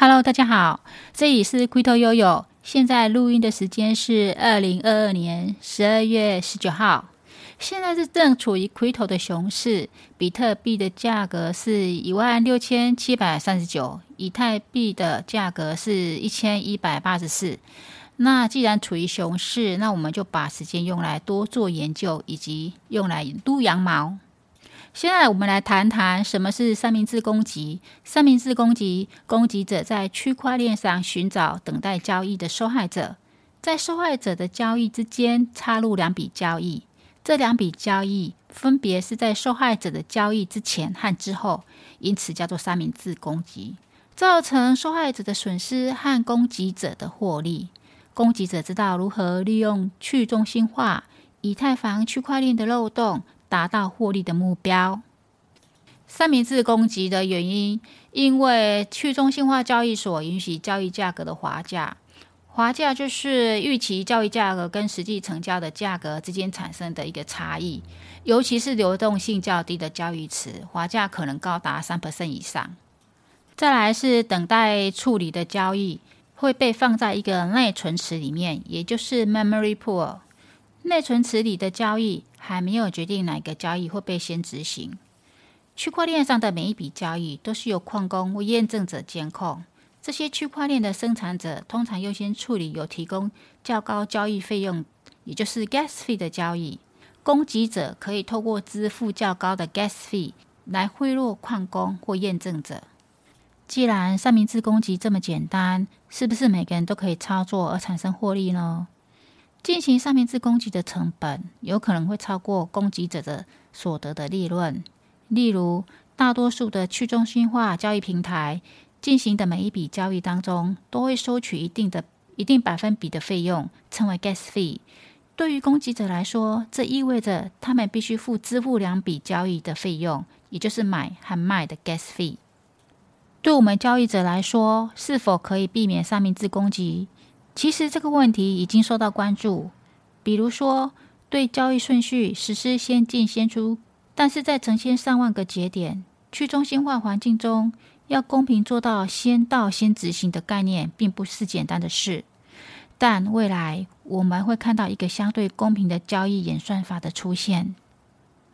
Hello，大家好，这里是奎头悠悠。现在录音的时间是二零二二年十二月十九号。现在是正处于奎头的熊市，比特币的价格是一万六千七百三十九，以太币的价格是一千一百八十四。那既然处于熊市，那我们就把时间用来多做研究，以及用来撸羊毛。现在我们来谈谈什么是三明治攻击。三明治攻击，攻击者在区块链上寻找等待交易的受害者，在受害者的交易之间插入两笔交易，这两笔交易分别是在受害者的交易之前和之后，因此叫做三明治攻击，造成受害者的损失和攻击者的获利。攻击者知道如何利用去中心化以太坊区块链的漏洞。达到获利的目标。三明治攻击的原因，因为去中心化交易所允许交易价格的滑价。滑价就是预期交易价格跟实际成交的价格之间产生的一个差异，尤其是流动性较低的交易池，滑价可能高达三 percent 以上。再来是等待处理的交易会被放在一个内存池里面，也就是 memory pool。内存池里的交易还没有决定哪个交易会被先执行。区块链上的每一笔交易都是由矿工或验证者监控。这些区块链的生产者通常优先处理有提供较高交易费用，也就是 gas fee 的交易。攻击者可以透过支付较高的 gas fee 来贿赂矿工或验证者。既然三明治攻击这么简单，是不是每个人都可以操作而产生获利呢？进行三明治攻击的成本有可能会超过攻击者的所得的利润。例如，大多数的去中心化交易平台进行的每一笔交易当中，都会收取一定的一定百分比的费用，称为 gas fee。对于攻击者来说，这意味着他们必须付支付两笔交易的费用，也就是买和卖的 gas fee。对我们交易者来说，是否可以避免三明治攻击？其实这个问题已经受到关注，比如说对交易顺序实施先进先出，但是在成千上万个节点去中心化环境中，要公平做到先到先执行的概念，并不是简单的事。但未来我们会看到一个相对公平的交易演算法的出现。